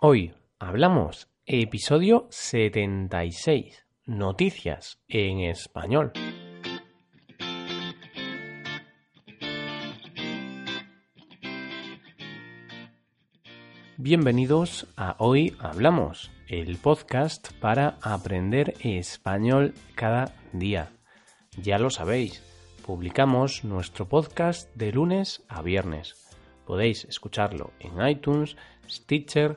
Hoy hablamos episodio 76, noticias en español. Bienvenidos a Hoy Hablamos, el podcast para aprender español cada día. Ya lo sabéis, publicamos nuestro podcast de lunes a viernes. Podéis escucharlo en iTunes, Stitcher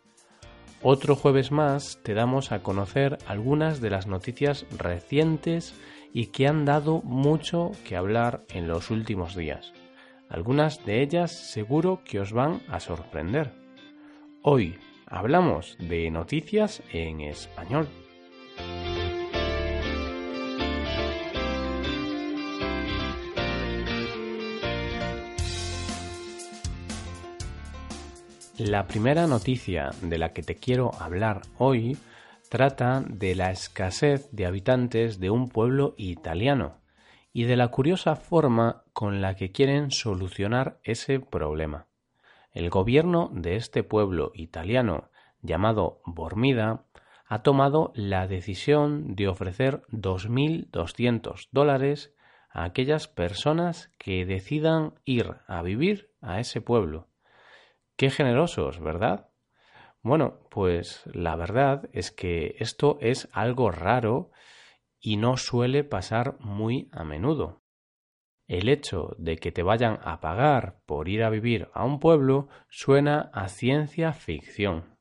Otro jueves más te damos a conocer algunas de las noticias recientes y que han dado mucho que hablar en los últimos días. Algunas de ellas seguro que os van a sorprender. Hoy hablamos de noticias en español. La primera noticia de la que te quiero hablar hoy trata de la escasez de habitantes de un pueblo italiano y de la curiosa forma con la que quieren solucionar ese problema. El gobierno de este pueblo italiano llamado Bormida ha tomado la decisión de ofrecer 2.200 dólares a aquellas personas que decidan ir a vivir a ese pueblo Qué generosos, ¿verdad? Bueno, pues la verdad es que esto es algo raro y no suele pasar muy a menudo. El hecho de que te vayan a pagar por ir a vivir a un pueblo suena a ciencia ficción.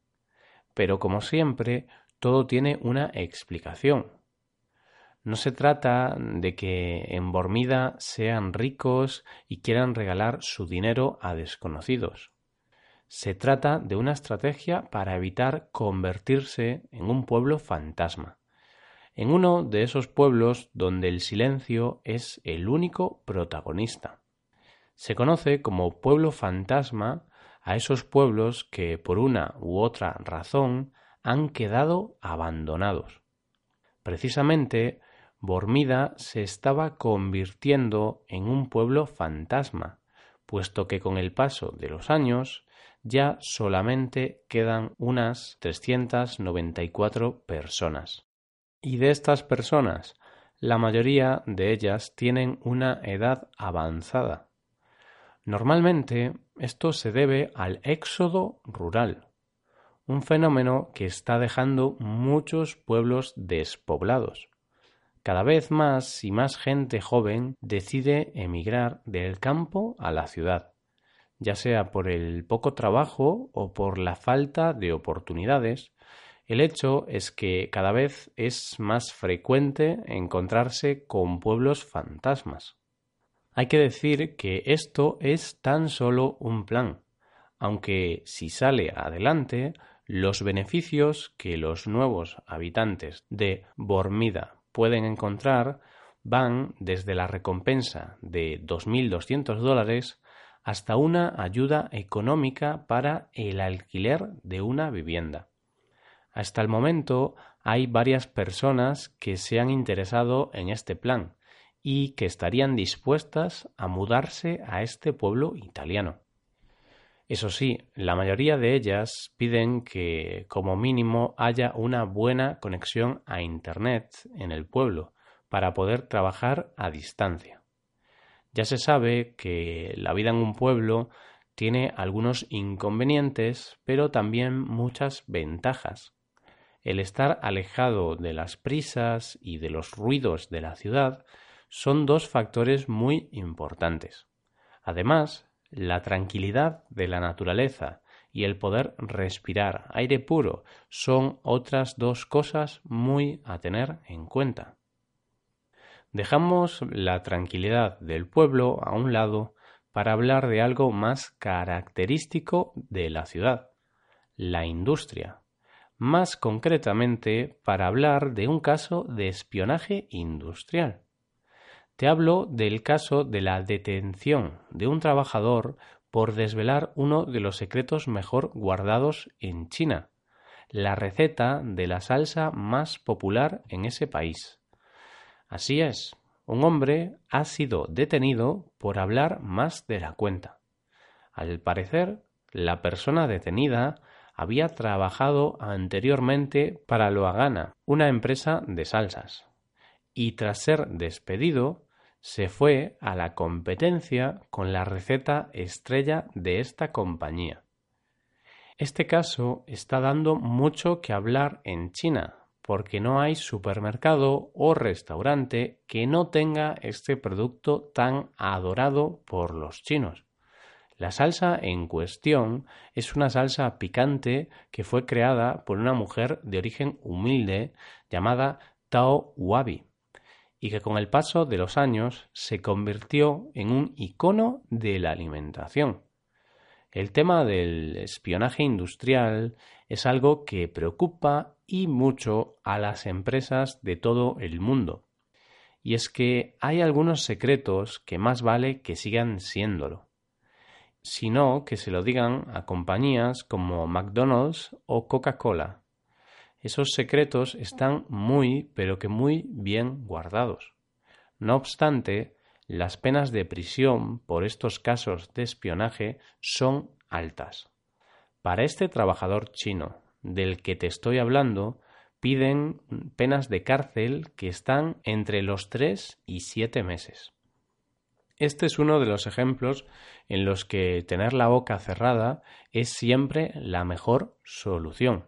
Pero como siempre, todo tiene una explicación. No se trata de que en Bormida sean ricos y quieran regalar su dinero a desconocidos. Se trata de una estrategia para evitar convertirse en un pueblo fantasma, en uno de esos pueblos donde el silencio es el único protagonista. Se conoce como pueblo fantasma a esos pueblos que por una u otra razón han quedado abandonados. Precisamente, Bormida se estaba convirtiendo en un pueblo fantasma, puesto que con el paso de los años ya solamente quedan unas 394 personas. Y de estas personas, la mayoría de ellas tienen una edad avanzada. Normalmente esto se debe al éxodo rural, un fenómeno que está dejando muchos pueblos despoblados. Cada vez más y más gente joven decide emigrar del campo a la ciudad ya sea por el poco trabajo o por la falta de oportunidades, el hecho es que cada vez es más frecuente encontrarse con pueblos fantasmas. Hay que decir que esto es tan solo un plan, aunque si sale adelante, los beneficios que los nuevos habitantes de Bormida pueden encontrar van desde la recompensa de 2.200 dólares hasta una ayuda económica para el alquiler de una vivienda. Hasta el momento hay varias personas que se han interesado en este plan y que estarían dispuestas a mudarse a este pueblo italiano. Eso sí, la mayoría de ellas piden que como mínimo haya una buena conexión a Internet en el pueblo para poder trabajar a distancia. Ya se sabe que la vida en un pueblo tiene algunos inconvenientes, pero también muchas ventajas. El estar alejado de las prisas y de los ruidos de la ciudad son dos factores muy importantes. Además, la tranquilidad de la naturaleza y el poder respirar aire puro son otras dos cosas muy a tener en cuenta. Dejamos la tranquilidad del pueblo a un lado para hablar de algo más característico de la ciudad, la industria. Más concretamente, para hablar de un caso de espionaje industrial. Te hablo del caso de la detención de un trabajador por desvelar uno de los secretos mejor guardados en China, la receta de la salsa más popular en ese país. Así es, un hombre ha sido detenido por hablar más de la cuenta. Al parecer, la persona detenida había trabajado anteriormente para Loagana, una empresa de salsas, y tras ser despedido se fue a la competencia con la receta estrella de esta compañía. Este caso está dando mucho que hablar en China, porque no hay supermercado o restaurante que no tenga este producto tan adorado por los chinos. La salsa en cuestión es una salsa picante que fue creada por una mujer de origen humilde llamada Tao Wabi y que con el paso de los años se convirtió en un icono de la alimentación. El tema del espionaje industrial es algo que preocupa y mucho a las empresas de todo el mundo. Y es que hay algunos secretos que más vale que sigan siéndolo, sino que se lo digan a compañías como McDonald's o Coca-Cola, esos secretos están muy, pero que muy bien guardados. No obstante, las penas de prisión por estos casos de espionaje son altas. Para este trabajador chino del que te estoy hablando, piden penas de cárcel que están entre los tres y siete meses. Este es uno de los ejemplos en los que tener la boca cerrada es siempre la mejor solución.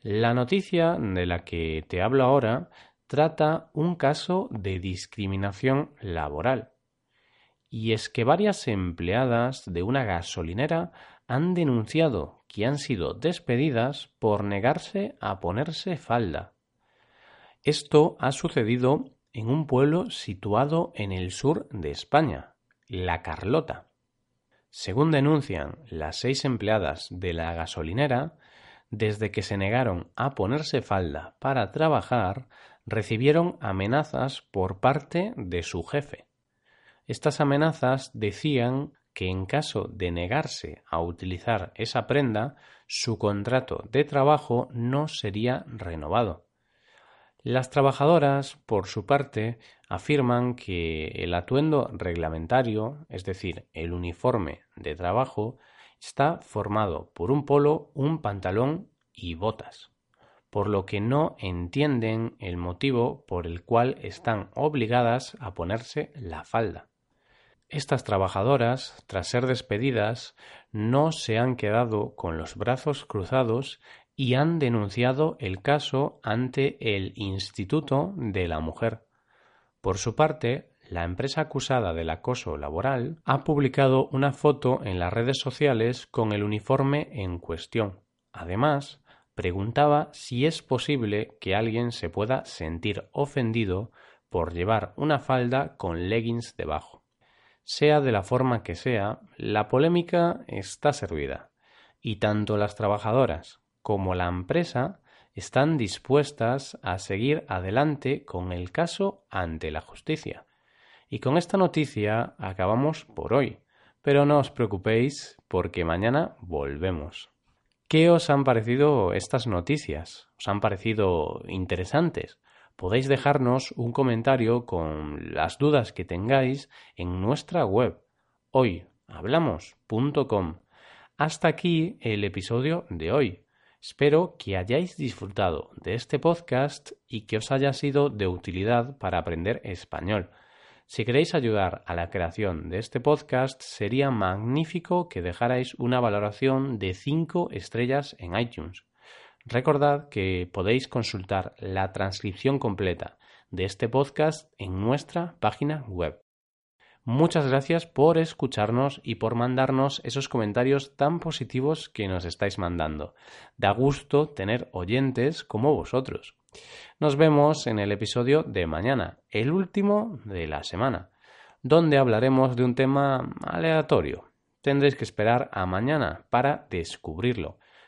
La noticia de la que te hablo ahora trata un caso de discriminación laboral. Y es que varias empleadas de una gasolinera han denunciado que han sido despedidas por negarse a ponerse falda. Esto ha sucedido en un pueblo situado en el sur de España, La Carlota. Según denuncian las seis empleadas de la gasolinera, desde que se negaron a ponerse falda para trabajar, recibieron amenazas por parte de su jefe. Estas amenazas decían que en caso de negarse a utilizar esa prenda, su contrato de trabajo no sería renovado. Las trabajadoras, por su parte, afirman que el atuendo reglamentario, es decir, el uniforme de trabajo, está formado por un polo, un pantalón y botas, por lo que no entienden el motivo por el cual están obligadas a ponerse la falda. Estas trabajadoras, tras ser despedidas, no se han quedado con los brazos cruzados y han denunciado el caso ante el Instituto de la Mujer. Por su parte, la empresa acusada del acoso laboral ha publicado una foto en las redes sociales con el uniforme en cuestión. Además, preguntaba si es posible que alguien se pueda sentir ofendido por llevar una falda con leggings debajo. Sea de la forma que sea, la polémica está servida, y tanto las trabajadoras como la empresa están dispuestas a seguir adelante con el caso ante la justicia. Y con esta noticia acabamos por hoy, pero no os preocupéis porque mañana volvemos. ¿Qué os han parecido estas noticias? ¿Os han parecido interesantes? Podéis dejarnos un comentario con las dudas que tengáis en nuestra web hoyhablamos.com. Hasta aquí el episodio de hoy. Espero que hayáis disfrutado de este podcast y que os haya sido de utilidad para aprender español. Si queréis ayudar a la creación de este podcast, sería magnífico que dejarais una valoración de 5 estrellas en iTunes. Recordad que podéis consultar la transcripción completa de este podcast en nuestra página web. Muchas gracias por escucharnos y por mandarnos esos comentarios tan positivos que nos estáis mandando. Da gusto tener oyentes como vosotros. Nos vemos en el episodio de mañana, el último de la semana, donde hablaremos de un tema aleatorio. Tendréis que esperar a mañana para descubrirlo.